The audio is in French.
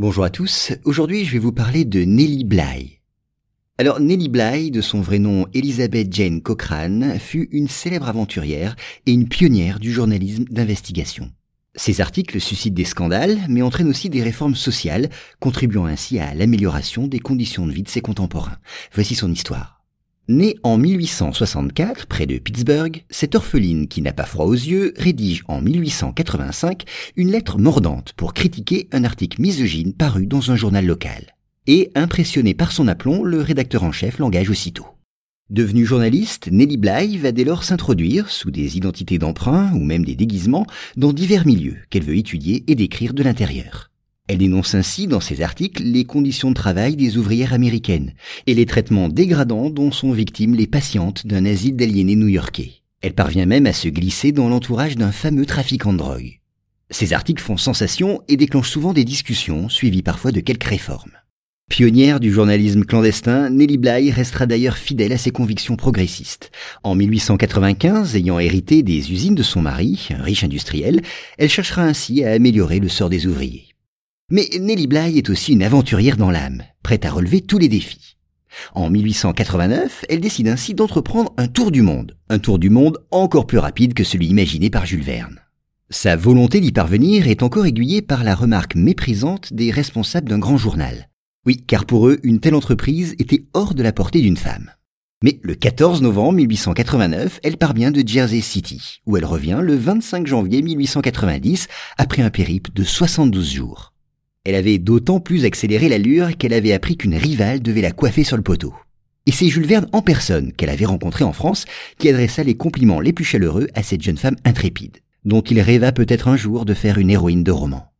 Bonjour à tous, aujourd'hui je vais vous parler de Nellie Bly. Alors Nellie Bly, de son vrai nom Elizabeth Jane Cochrane, fut une célèbre aventurière et une pionnière du journalisme d'investigation. Ses articles suscitent des scandales, mais entraînent aussi des réformes sociales, contribuant ainsi à l'amélioration des conditions de vie de ses contemporains. Voici son histoire. Née en 1864 près de Pittsburgh, cette orpheline qui n'a pas froid aux yeux rédige en 1885 une lettre mordante pour critiquer un article misogyne paru dans un journal local. Et, impressionné par son aplomb, le rédacteur en chef l'engage aussitôt. Devenue journaliste, Nellie Bly va dès lors s'introduire, sous des identités d'emprunt ou même des déguisements, dans divers milieux qu'elle veut étudier et décrire de l'intérieur. Elle dénonce ainsi dans ses articles les conditions de travail des ouvrières américaines et les traitements dégradants dont sont victimes les patientes d'un asile d'aliénés new-yorkais. Elle parvient même à se glisser dans l'entourage d'un fameux trafiquant de drogue. Ces articles font sensation et déclenchent souvent des discussions, suivies parfois de quelques réformes. Pionnière du journalisme clandestin, Nellie Bly restera d'ailleurs fidèle à ses convictions progressistes. En 1895, ayant hérité des usines de son mari, riche industriel, elle cherchera ainsi à améliorer le sort des ouvriers. Mais Nellie Bly est aussi une aventurière dans l'âme, prête à relever tous les défis. En 1889, elle décide ainsi d'entreprendre un tour du monde, un tour du monde encore plus rapide que celui imaginé par Jules Verne. Sa volonté d'y parvenir est encore aiguillée par la remarque méprisante des responsables d'un grand journal. Oui, car pour eux, une telle entreprise était hors de la portée d'une femme. Mais le 14 novembre 1889, elle parvient de Jersey City, où elle revient le 25 janvier 1890 après un périple de 72 jours. Elle avait d'autant plus accéléré l'allure qu'elle avait appris qu'une rivale devait la coiffer sur le poteau. Et c'est Jules Verne en personne qu'elle avait rencontré en France qui adressa les compliments les plus chaleureux à cette jeune femme intrépide, dont il rêva peut-être un jour de faire une héroïne de roman.